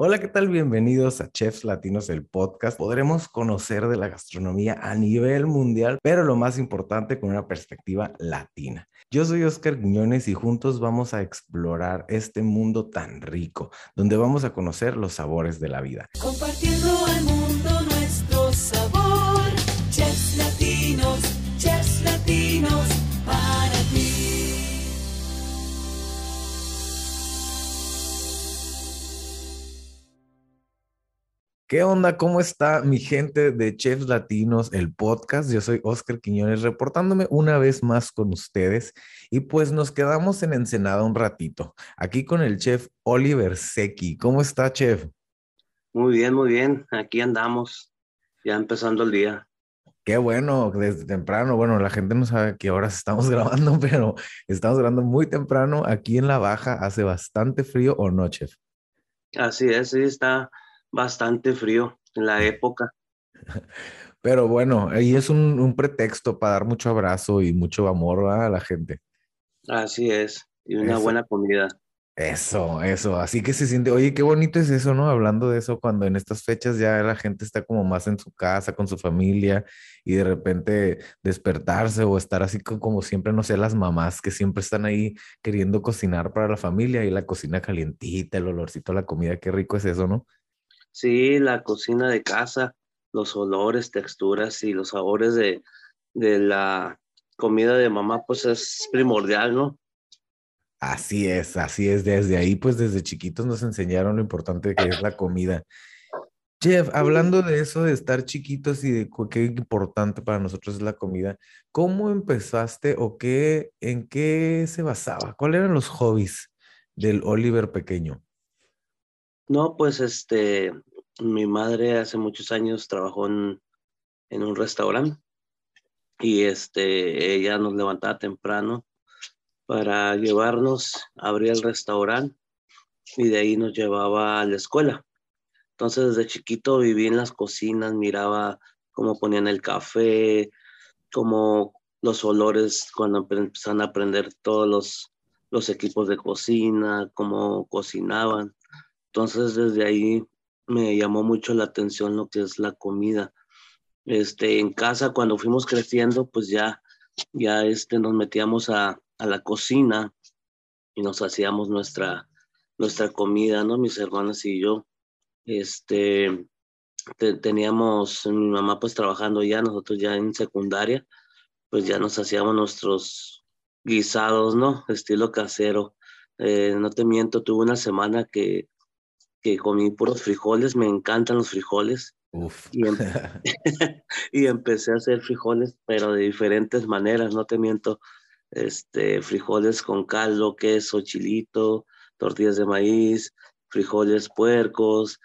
Hola, ¿qué tal? Bienvenidos a Chefs Latinos, el podcast. Podremos conocer de la gastronomía a nivel mundial, pero lo más importante con una perspectiva latina. Yo soy Oscar Guiñones y juntos vamos a explorar este mundo tan rico, donde vamos a conocer los sabores de la vida. Compartiendo al mundo ¿Qué onda? ¿Cómo está mi gente de Chefs Latinos, el podcast? Yo soy Oscar Quiñones reportándome una vez más con ustedes y pues nos quedamos en Ensenada un ratito, aquí con el chef Oliver Secchi. ¿Cómo está, chef? Muy bien, muy bien. Aquí andamos, ya empezando el día. Qué bueno, desde temprano. Bueno, la gente no sabe qué horas estamos grabando, pero estamos grabando muy temprano. Aquí en la baja hace bastante frío o no, chef. Así es, sí, está bastante frío en la época. Pero bueno, ahí es un, un pretexto para dar mucho abrazo y mucho amor ¿verdad? a la gente. Así es, y una Eso. buena comida. Eso, eso. Así que se siente, oye, qué bonito es eso, ¿no? Hablando de eso, cuando en estas fechas ya la gente está como más en su casa, con su familia, y de repente despertarse o estar así co- como siempre, no sé, las mamás que siempre están ahí queriendo cocinar para la familia y la cocina calientita, el olorcito a la comida, qué rico es eso, ¿no? Sí, la cocina de casa, los olores, texturas y los sabores de, de la comida de mamá, pues es primordial, ¿no? Así es, así es. Desde ahí, pues desde chiquitos nos enseñaron lo importante que es la comida. Chef, hablando de eso, de estar chiquitos y de qué importante para nosotros es la comida, ¿cómo empezaste o qué, en qué se basaba? ¿Cuáles eran los hobbies del Oliver pequeño? No, pues este, mi madre hace muchos años trabajó en, un restaurante y este, ella nos levantaba temprano para llevarnos, abría el restaurante y de ahí nos llevaba a la escuela. Entonces desde chiquito viví en las cocinas, miraba cómo ponían el café, cómo los olores cuando empe- empezaron a aprender todos los, los equipos de cocina, cómo cocinaban. Entonces desde ahí me llamó mucho la atención lo que es la comida. Este, en casa cuando fuimos creciendo, pues ya, ya este, nos metíamos a, a la cocina y nos hacíamos nuestra, nuestra comida, ¿no? Mis hermanas y yo. Este, te- teníamos mi mamá pues trabajando ya, nosotros ya en secundaria, pues ya nos hacíamos nuestros guisados, ¿no? Estilo casero. Eh, no te miento, tuve una semana que, que comí puros frijoles, me encantan los frijoles Uf. y, em- y empecé a hacer frijoles, pero de diferentes maneras, no te miento. Este, frijoles con caldo, queso, chilito, tortillas de maíz, frijoles puercos,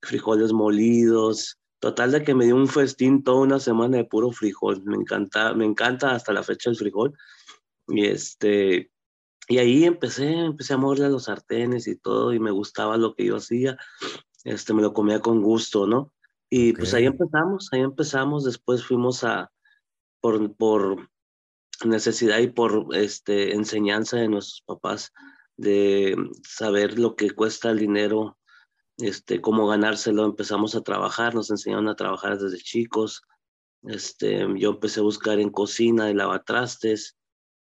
frijoles molidos. Total de que me dio un festín toda una semana de puro frijol. Me encanta, me encanta hasta la fecha el frijol. Y este, y ahí empecé, empecé a moverle a los sartenes y todo, y me gustaba lo que yo hacía. Este, me lo comía con gusto, ¿no? Y pues ahí empezamos, ahí empezamos. Después fuimos a, por, por necesidad y por este, enseñanza de nuestros papás, de saber lo que cuesta el dinero, este, cómo ganárselo, empezamos a trabajar, nos enseñaron a trabajar desde chicos. Este, yo empecé a buscar en cocina, de lavatrastes,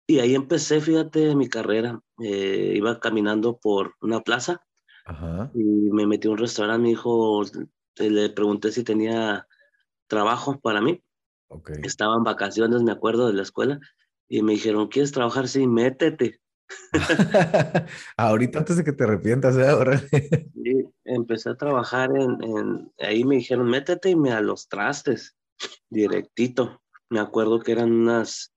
y ahí empecé, fíjate, mi carrera. Eh, iba caminando por una plaza Ajá. y me metí a un restaurante, me dijo, eh, le pregunté si tenía trabajo para mí. Ok. Estaba en vacaciones, me acuerdo, de la escuela, y me dijeron, ¿quieres trabajar? Sí, métete. Ahorita antes de que te arrepientas, ¿eh? Órale. Y empecé a trabajar en, en- ahí me dijeron, métete y me a los trastes, directito. Me acuerdo que eran unas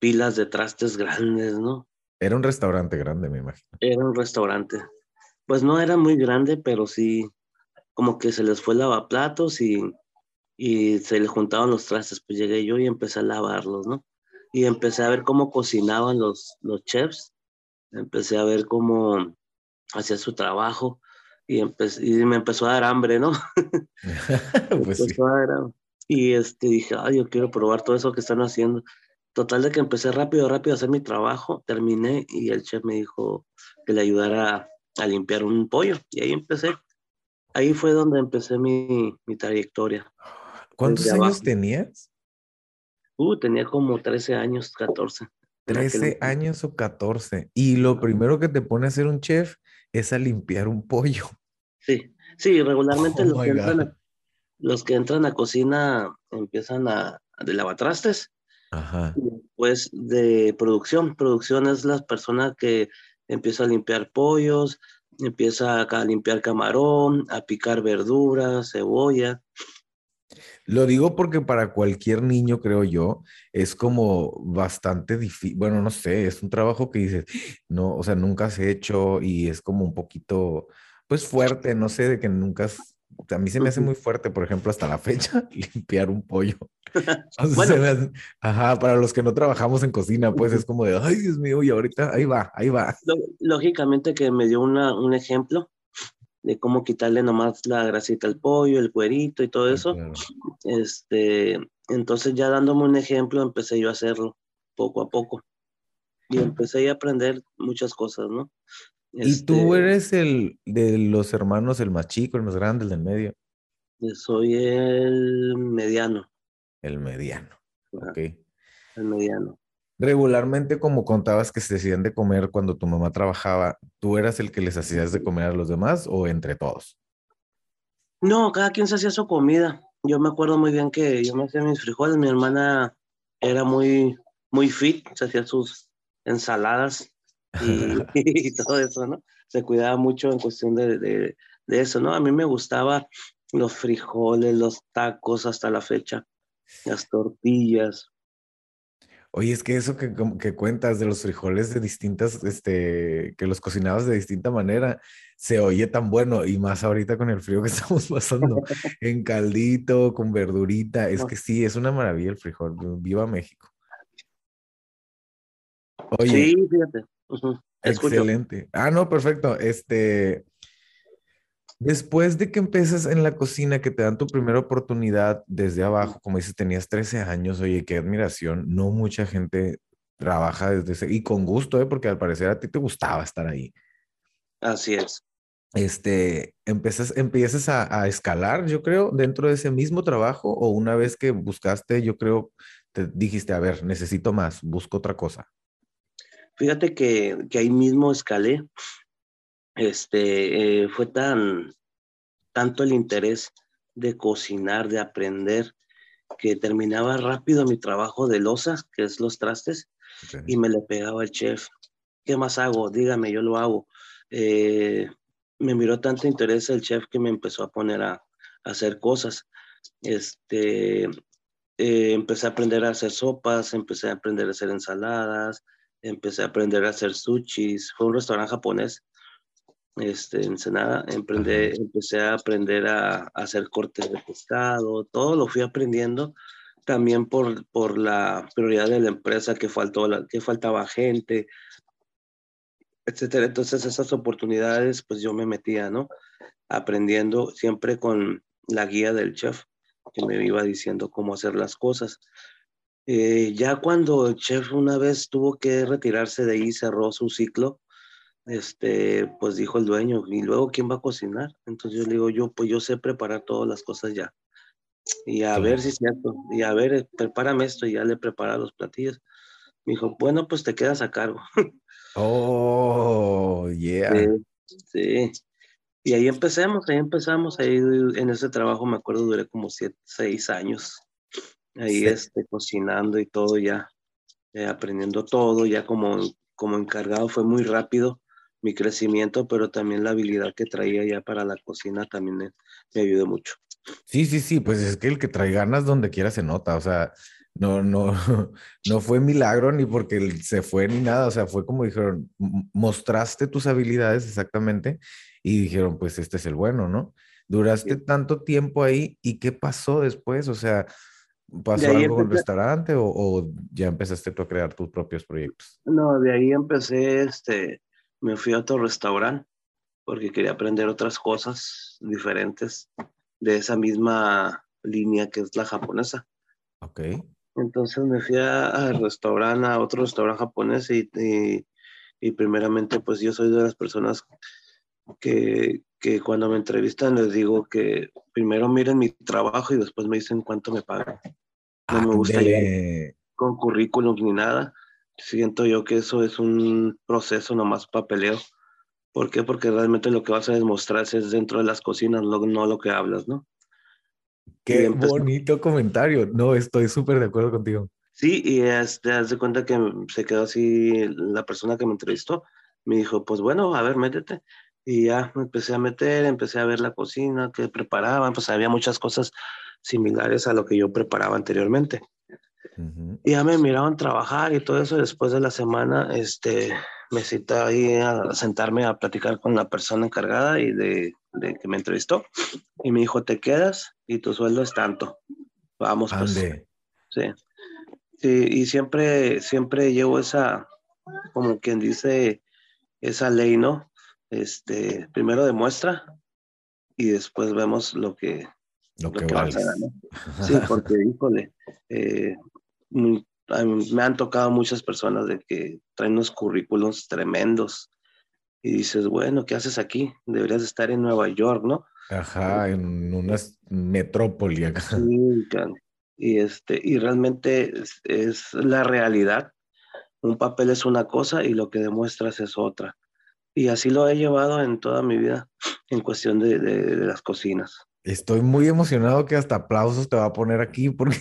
pilas de trastes grandes, ¿no? Era un restaurante grande, me imagino. Era un restaurante. Pues no era muy grande, pero sí, como que se les fue el lavaplatos y, y se les juntaban los trastes. Pues llegué yo y empecé a lavarlos, ¿no? Y empecé a ver cómo cocinaban los, los chefs. Empecé a ver cómo hacía su trabajo y, empecé, y me empezó a dar hambre, ¿no? Pues sí. Empezó a dar hambre. Y este, dije, ay, yo quiero probar todo eso que están haciendo. Total de que empecé rápido, rápido a hacer mi trabajo, terminé y el chef me dijo que le ayudara a, a limpiar un pollo. Y ahí empecé. Ahí fue donde empecé mi, mi trayectoria. ¿Cuántos años abajo. tenías? Uh, tenía como 13 años, 14. en aquel 13 entonces. años o 14. Y lo primero que te pone a hacer un chef es a limpiar un pollo. Sí, sí, regularmente Oh los, my que entran a, los que entran a cocina empiezan a, de lavatrastes Ajá. después de producción. Producción es la persona que empieza a limpiar pollos, empieza a limpiar camarón, a picar verduras, cebolla. Lo digo porque para cualquier niño, creo yo, es como bastante difícil. Bueno, no sé, es un trabajo que dices, no, o sea, nunca has hecho y es como un poquito, pues fuerte, no sé, de que nunca has. A mí se me hace muy fuerte, por ejemplo, hasta la fecha, limpiar un pollo. O sea, Bueno. se me hace- ajá, para los que no trabajamos en cocina, pues es como de, ay, Dios mío, y ahorita ahí va, ahí va. Lógicamente que me dio una, un ejemplo de cómo quitarle nomás la grasita al pollo, el cuerito y todo eso. Claro. Este, entonces ya dándome un ejemplo, empecé yo a hacerlo poco a poco. Y empecé a aprender muchas cosas, ¿no? ¿Y tú Este, eres el de los hermanos, el más chico, el más grande, el del medio? Soy el mediano, El mediano. ajá, Ok. el mediano. Regularmente, como contabas que se decían de comer cuando tu mamá trabajaba, ¿tú eras el que les hacías de comer a los demás o entre todos? No, cada quien se hacía su comida. Yo me acuerdo muy bien que yo me hacía mis frijoles, mi hermana era muy, muy fit, se hacía sus ensaladas y, y todo eso, ¿no? Se cuidaba mucho en cuestión de, de, de eso, ¿no? A mí me gustaba los frijoles, los tacos hasta la fecha, las tortillas. Oye, es que eso que, que cuentas de los frijoles de distintas, este, que los cocinabas de distinta manera, se oye tan bueno y más ahorita con el frío que estamos pasando, en caldito, con verdurita, es que sí, es una maravilla el frijol, viva México. Oye, Sí, fíjate. Excelente. Ah, no, perfecto. Este, después de que empiezas en la cocina, que te dan tu primera oportunidad desde abajo, como dices, tenías 13 años, oye, qué admiración. No mucha gente trabaja desde ese, y con gusto, ¿eh? Porque al parecer a ti te gustaba estar ahí. Así es. Este, empiezas, empiezas a, a escalar, yo creo, dentro de ese mismo trabajo, o una vez que buscaste, yo creo, te dijiste, a ver, necesito más, busco otra cosa. Fíjate que, que ahí mismo escalé. Este, eh, fue tan, tanto el interés de cocinar, de aprender, que terminaba rápido mi trabajo de losa, que es los trastes, Ok. y me le pegaba al chef. ¿Qué más hago? Dígame, yo lo hago. Eh, me miró tanto interés el chef que me empezó a poner a, a hacer cosas. Este, eh, empecé a aprender a hacer sopas, empecé a aprender a hacer ensaladas, empecé a aprender a hacer sushis. Fue un restaurante japonés, este, en Ensenada. Emprendé- empecé a aprender a, a hacer cortes de pescado, todo lo fui aprendiendo también por, por la prioridad de la empresa, que, faltó la, que faltaba gente, etcétera. Entonces esas oportunidades, pues yo me metía, ¿no? Aprendiendo siempre con la guía del chef, que me iba diciendo cómo hacer las cosas. Eh, ya cuando el chef una vez tuvo que retirarse de ahí, cerró su ciclo, este, pues dijo el dueño, ¿y luego quién va a cocinar? Entonces yo le digo, yo, pues yo sé preparar todas las cosas ya. Y a ver si es cierto, y a ver, eh, prepárame esto, y ya le prepara los platillos. Me dijo, bueno, pues te quedas a cargo. Oh, yeah. Sí, sí. Y ahí empecemos, ahí empezamos, ahí en ese trabajo me acuerdo duré como siete, seis años, ahí Sí. este, cocinando y todo ya, eh, aprendiendo todo, ya como, como encargado fue muy rápido mi crecimiento, pero también la habilidad que traía ya para la cocina también me, me ayudó mucho. Sí, sí, sí, pues es que el que trae ganas donde quiera se nota, o sea, no, no, no fue milagro ni porque se fue ni nada, o sea, fue como dijeron, mostraste tus habilidades exactamente y dijeron, pues este es el bueno, ¿no? Duraste Sí. tanto tiempo ahí y ¿qué pasó después? O sea, ¿pasó algo con el restaurante o, o ya empezaste tú a crear tus propios proyectos? No, de ahí empecé, este, me fui a otro restaurante porque quería aprender otras cosas diferentes de esa misma línea que es la japonesa. Ok, Entonces me fui a- al restaurante, a otro restaurante japonés y, y, y primeramente pues yo soy de las personas que, que cuando me entrevistan les digo que primero miren mi trabajo y después me dicen cuánto me pagan. No me gusta llegar Ándele. con currículum ni nada. Siento yo que eso es un proceso nomás papeleo. ¿Por qué? Porque realmente lo que vas a demostrar es dentro de las cocinas, lo- no lo que hablas, ¿no? Qué bonito comentario. No, estoy súper de acuerdo contigo. Sí, y este, haz de cuenta que se quedó así la persona que me entrevistó. Me dijo, pues bueno, a ver, métete. Y ya me empecé a meter, empecé a ver la cocina que preparaban, pues había muchas cosas similares a lo que yo preparaba anteriormente. Ujú. Y ya me miraban trabajar y todo eso. Después de la semana, este, me cité ahí a sentarme a platicar con la persona encargada y de, de que me entrevistó. Y me dijo, te quedas y tu sueldo es tanto. Vamos, pues. Ande. Sí. Sí, y siempre, siempre llevo esa, como quien dice, esa ley, ¿no? Este, primero demuestra y después vemos lo que, Lo lo que que ganar. Sí, porque, híjole, eh, me han tocado muchas personas de que traen unos currículums tremendos y dices, bueno, ¿qué haces aquí? Deberías estar en Nueva York, ¿no? Ajá, en una metrópoli acá. Sí, y este, y realmente es, es la realidad. Un papel es una cosa y lo que demuestras es otra. Y así lo he llevado en toda mi vida en cuestión de, de- de las cocinas. Estoy muy emocionado que hasta aplausos te va a poner aquí porque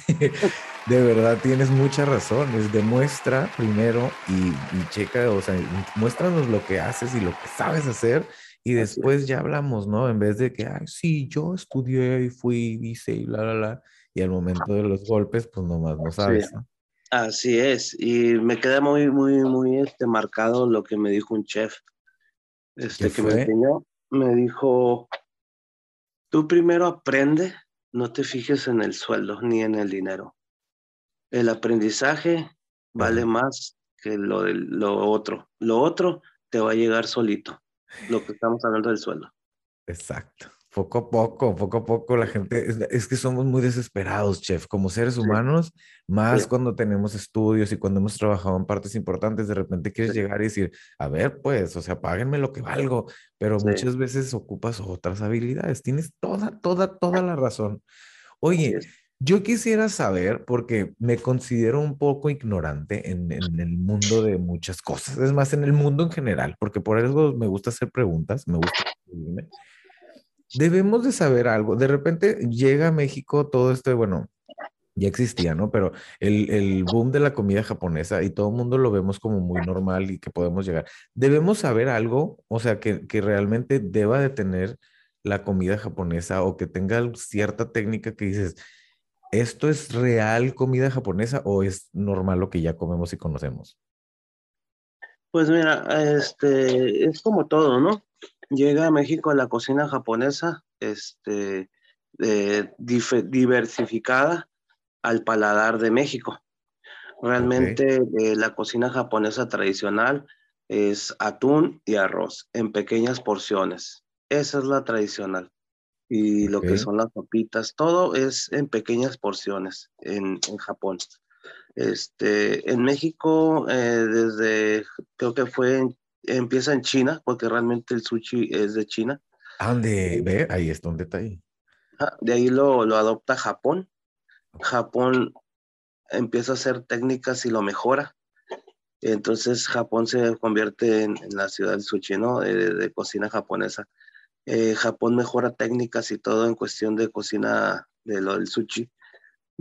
de verdad tienes mucha razón. Es demuestra primero y, y checa, o sea, muéstranos lo que haces y lo que sabes hacer y después ya hablamos, ¿no? En vez de que, ay, sí, yo estudié y fui, hice y la, la, la. Y al momento de los golpes, pues nomás no sabes, ¿no? Así es. Y me queda muy, muy, muy este, marcado lo que me dijo un chef. Este, ¿Qué que me enseñó, me dijo, tú primero aprende, no te fijes en el sueldo ni en el dinero. El aprendizaje vale más que lo, lo otro. Lo otro te va a llegar solito, lo que estamos hablando del sueldo. Exacto. Poco a poco, poco a poco la gente, es, es que somos muy desesperados, chef, como seres Sí. humanos, más Sí. cuando tenemos estudios y cuando hemos trabajado en partes importantes, de repente quieres Sí. llegar y decir, a ver, pues, o sea, páguenme lo que valgo, pero muchas veces ocupas otras habilidades. Tienes toda, toda, toda la razón. Oye, yo quisiera saber, porque me considero un poco ignorante en, en el mundo de muchas cosas, es más, en el mundo en general, porque por eso me gusta hacer preguntas, me gusta. Debemos de saber algo. De repente llega a México todo esto, bueno, ya existía, ¿no? Pero el, el boom de la comida japonesa y todo el mundo lo vemos como muy normal y que podemos llegar. Debemos saber algo, o sea, que, que realmente deba de tener la comida japonesa o que tenga cierta técnica que dices, ¿esto es real comida japonesa o es normal lo que ya comemos y conocemos? Pues mira, este, es como todo, ¿no? Llega a México la cocina japonesa, este, eh, diversificada al paladar de México. Realmente eh, la cocina japonesa tradicional es atún y arroz en pequeñas porciones. Esa es la tradicional. Y lo que son las papitas, todo es en pequeñas porciones en, en Japón. Este, en México, eh, desde, creo que fue, en- empieza en China, porque realmente el sushi es de China. Ande, ve, ahí está un detalle. Ah, De ahí lo, lo adopta Japón. Japón empieza a hacer técnicas y lo mejora. Entonces Japón se convierte en, en la ciudad del sushi, ¿no? De, de cocina japonesa. Eh, Japón mejora técnicas y todo en cuestión de cocina de lo del sushi.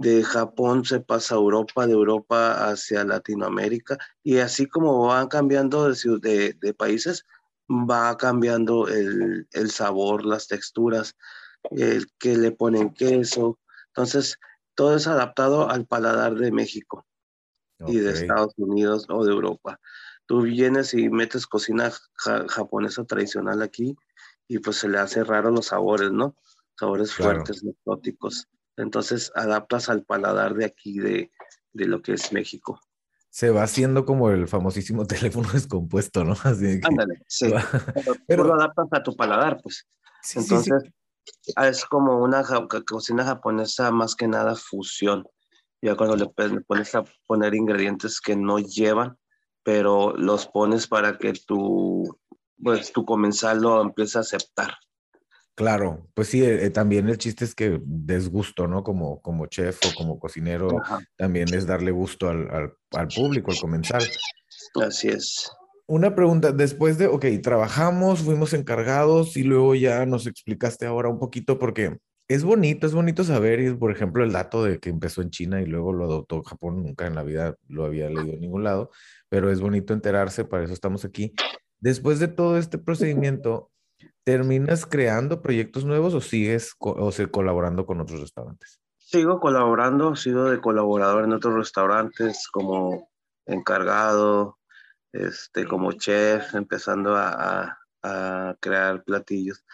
De Japón se pasa a Europa, de Europa hacia Latinoamérica y así como van cambiando de, ciu- de- de países, va cambiando el, el sabor, las texturas, el que le ponen queso. Entonces, todo es adaptado al paladar de México y de. Estados Unidos o de Europa. Tú vienes y metes cocina ja- japonesa tradicional aquí y pues se le hace raro los sabores, ¿no? Sabores Claro. fuertes, exóticos. Entonces adaptas al paladar de aquí, de, de lo que es México. Se va haciendo como el famosísimo teléfono descompuesto, ¿no? Así que Ándale, sí. va- Pero, tú Pero- lo adaptas a tu paladar, pues. Sí, sí, sí. Entonces, es como una ja- cocina japonesa más que nada fusión. Ya cuando le, pones a poner ingredientes que no llevan, pero los pones para que tu, pues tu comensal lo empieza a aceptar. Claro, pues sí, eh, también el chiste es que des gusto, ¿no? Como, como chef o como cocinero, Ajá. también es darle gusto al, al, al público, al comensal. Así es. Una pregunta, después de, ok, trabajamos, fuimos encargados y luego ya nos explicaste ahora un poquito porque es bonito, es bonito saber, y por ejemplo, el dato de que empezó en China y luego lo adoptó Japón, nunca en la vida lo había leído en ningún lado, pero es bonito enterarse, para eso estamos aquí. Después de todo este procedimiento, ¿terminas creando proyectos nuevos o sigues o sea, colaborando con otros restaurantes? Sigo colaborando, sigo de colaborador en otros restaurantes como encargado, este, como chef, empezando a, a- a crear platillos.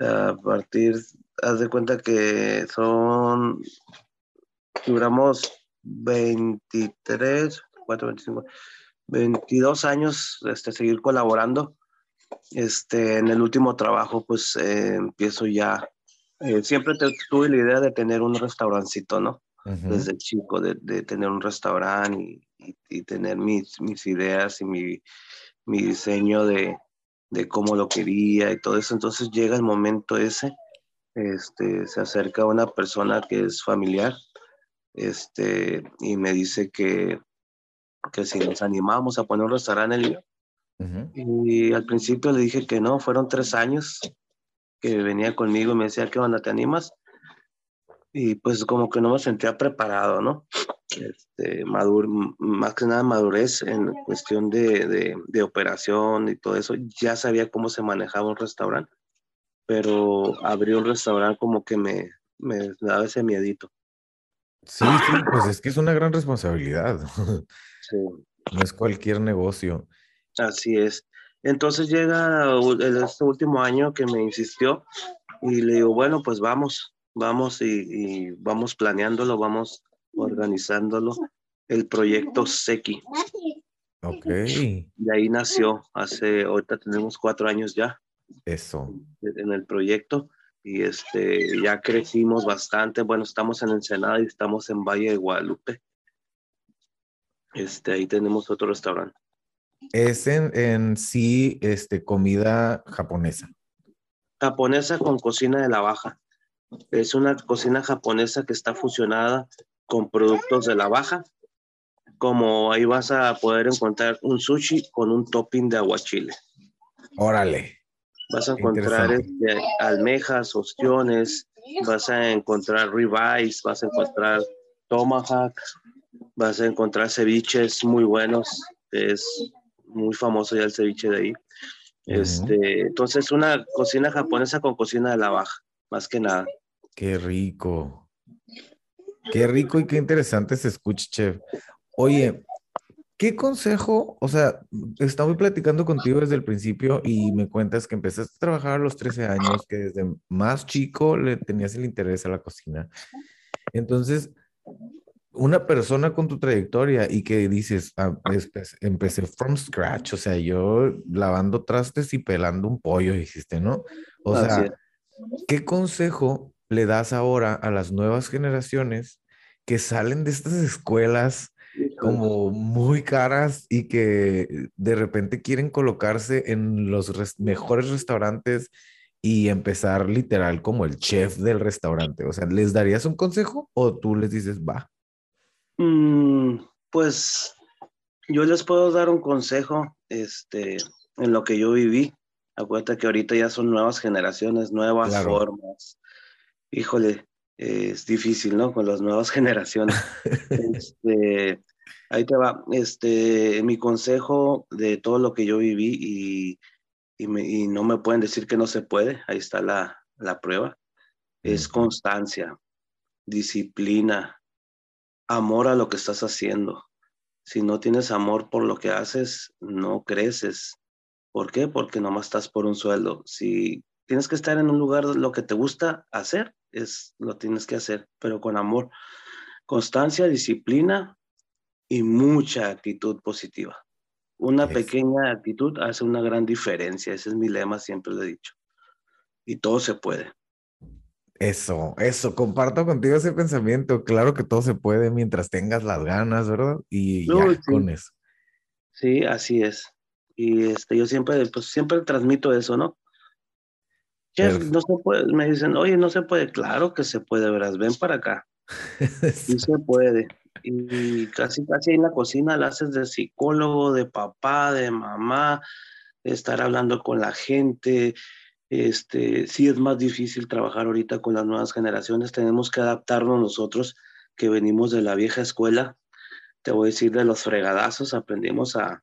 A partir, haz de cuenta que son, duramos 23, 4, 25, 22 años este, seguir colaborando. Este, en el último trabajo, pues eh, empiezo ya. eh, siempre te- tuve la idea de tener un restaurancito, ¿no? Desde chico, de, de tener un restaurante y, y- y tener mis, mis ideas y mi, mi diseño de, de cómo lo quería y todo eso. Entonces llega el momento ese, este, se acerca una persona que es familiar este, y me dice que, que si nos animamos a poner un restaurante en el Ujú. y al principio le dije que no, fueron tres años que venía conmigo y me decía, ¿qué onda, te animas? Y pues como que no me sentía preparado, ¿no? Este, madur, más que nada madurez en cuestión de, de, de operación y todo eso. Ya sabía cómo se manejaba un restaurante, pero abrir un restaurante como que me, me daba ese miedito. Sí, sí, pues es que es una gran responsabilidad. Sí. No es cualquier negocio. Así es. Entonces llega este último año que me insistió y le digo, bueno, pues vamos, vamos y, y vamos planeándolo, vamos organizándolo. El proyecto Seki. Ok, De ahí nació, hace, ahorita tenemos cuatro años ya eso. en el proyecto y este, ya crecimos bastante. Bueno, estamos en Ensenada y estamos en Valle de Guadalupe. Este, ahí tenemos otro restaurante. Es en, en sí, este, comida japonesa. japonesa con cocina de la baja. Es una cocina japonesa que está fusionada con productos de la baja. Como ahí vas a poder encontrar un sushi con un topping de aguachile. Órale. Vas a encontrar este, almejas, ostiones, vas a encontrar ribeyes, vas a encontrar tomahawk, vas a encontrar ceviches muy buenos. Es muy famoso ya el ceviche de ahí. Este, entonces, una cocina japonesa con cocina de la baja, más que nada. Qué rico. Qué rico y qué interesante se escucha, chef. Oye, ¿qué consejo? O sea, estaba platicando contigo desde el principio y me cuentas que empezaste a trabajar a los 13 años, que desde más chico le tenías el interés a la cocina. Entonces, una persona con tu trayectoria y que dices, ah, espe- empecé from scratch, o sea, yo lavando trastes y pelando un pollo, dijiste, ¿no? O Así sea, es. ¿qué consejo le das ahora a las nuevas generaciones que salen de estas escuelas como muy caras y que de repente quieren colocarse en los res- mejores restaurantes y empezar literal como el chef del restaurante? O sea, ¿les darías un consejo o tú les dices, va? Mm, pues yo les puedo dar un consejo este, en lo que yo viví. Acuérdate que ahorita ya son nuevas generaciones, nuevas Claro. formas. Híjole, eh, es difícil, ¿no? Con las nuevas generaciones. Este, ahí te va. Este, mi consejo de todo lo que yo viví y, y, me- y no me pueden decir que no se puede. Ahí está la, la prueba. Es constancia, disciplina, amor a lo que estás haciendo. Si no tienes amor por lo que haces, no creces. ¿Por qué? Porque nomás estás por un sueldo. Si tienes que estar en un lugar lo que te gusta hacer, es lo tienes que hacer, pero con amor, constancia, disciplina y mucha actitud positiva. Una pequeña actitud hace una gran diferencia. Ese es mi lema, siempre lo he dicho. Y todo se puede. Eso, eso, comparto contigo ese pensamiento. Claro que todo se puede mientras tengas las ganas, ¿verdad? Y ya Uy, sí. con eso. Sí, así es. Y este, yo siempre, pues siempre transmito eso, ¿no? Chef, no se puede, me dicen, oye, no se puede, claro que se puede, verás, ven para acá. Sí se puede. Y casi, casi en la cocina la haces de psicólogo, de papá, de mamá, de estar hablando con la gente. Este, sí es más difícil trabajar ahorita con las nuevas generaciones. Tenemos que adaptarnos nosotros que venimos de la vieja escuela. Te voy a decir de los fregadazos, aprendimos a,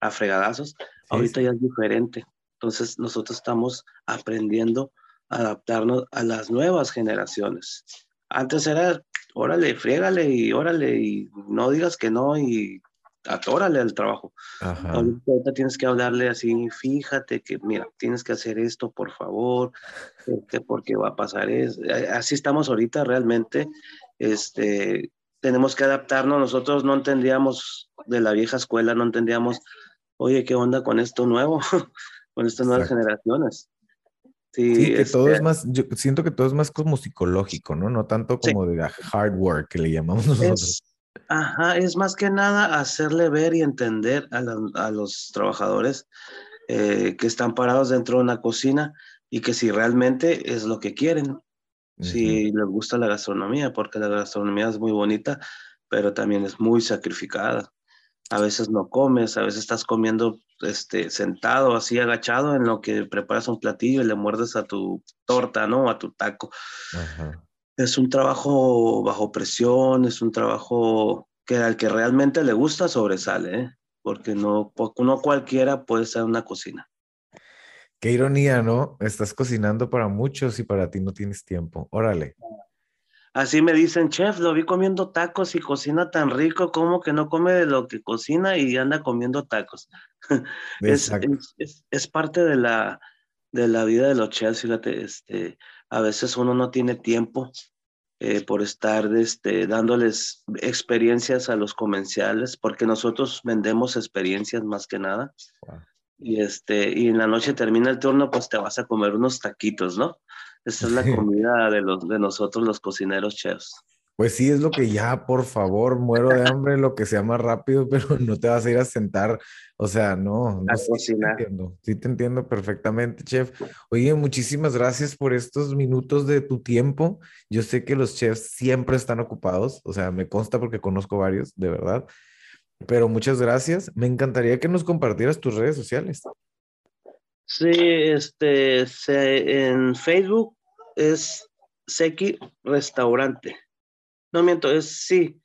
a fregadazos. ahorita sí. ya es diferente. Entonces nosotros estamos aprendiendo a adaptarnos a las nuevas generaciones. Antes era, órale, friégale y órale, y no digas que no y atórale al trabajo. Ajá. Ahorita, tienes que hablarle así, fíjate que, mira, tienes que hacer esto, por favor, este, porque va a pasar eso. Eh, Así estamos ahorita realmente. Este, tenemos que adaptarnos. Nosotros no entendíamos de la vieja escuela, no entendíamos, oye, ¿qué onda con esto nuevo? con estas nuevas Exacto. generaciones. Sí, Sí, que todo este, es más, yo siento que todo es más como psicológico, ¿no? No tanto Sí. como de la hard work que le llamamos nosotros. Es, ajá, es más que nada hacerle ver y entender a, la- a los trabajadores eh, que están parados dentro de una cocina y que si realmente es lo que quieren, si les gusta la gastronomía, porque la gastronomía es muy bonita, pero también es muy sacrificada. A veces no comes, a veces estás comiendo este, sentado, así agachado, en lo que preparas un platillo y le muerdes a tu torta, ¿no? A tu taco. Ajá. Es un trabajo bajo presión, es un trabajo que al que realmente le gusta sobresale, ¿eh? porque no, no cualquiera puede en una cocina. Qué ironía, ¿no? Estás cocinando para muchos y para ti no tienes tiempo. Órale. Así me dicen, chef, lo vi comiendo tacos y cocina tan rico, como que no come de lo que cocina y anda comiendo tacos. Es, Exacto. es, es- es parte de la, de la vida de los chefs, fíjate, este, a veces uno no tiene tiempo eh, por estar este, dándoles experiencias a los comerciales, porque nosotros vendemos experiencias más que nada. Wow. Y, este, y en la noche termina el turno, pues te vas a comer unos taquitos, ¿no? Esa es la comida de, los, de nosotros los cocineros chefs. Pues sí, es lo que ya, por favor, muero de hambre, lo que sea más rápido, pero no te vas a ir a sentar. O sea, no, no sí te entiendo, sí te entiendo perfectamente, chef. Oye, muchísimas gracias por estos minutos de tu tiempo. Yo sé que los chefs siempre están ocupados, o sea, me consta porque conozco varios, de verdad. Pero muchas gracias. Me encantaría que nos compartieras tus redes sociales. Sí, este, en Facebook es Seki Restaurante. No miento, es sí,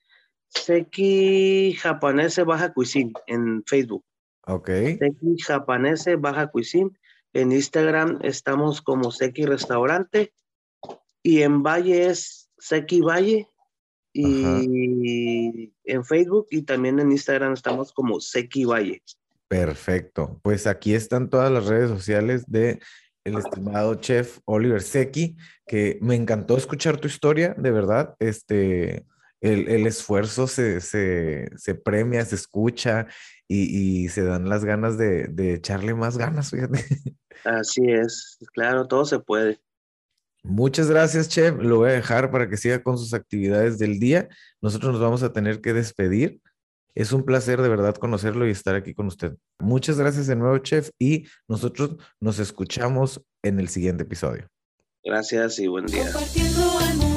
Seki Japanese Baja Cuisine en Facebook. Ok, Seki Japanese Baja Cuisine. En Instagram estamos como Seki Restaurante. Y en Valle es Seki Valle. Y en Facebook y también en Instagram estamos como Seki Valle. perfecto. Pues aquí están todas las redes sociales de el estimado chef Oliver Secchi, que me encantó escuchar tu historia, de verdad. Este, el, el esfuerzo se, se, se premia, se escucha y, y se dan las ganas de, de echarle más ganas, fíjate. Así es, claro, todo se puede. Muchas gracias, chef. Lo voy a dejar para que siga con sus actividades del día. Nosotros nos vamos a tener que despedir. Es un placer de verdad conocerlo y estar aquí con usted. Muchas gracias de nuevo, chef, y nosotros nos escuchamos en el siguiente episodio. Gracias y buen día. Compartiendo al mundo.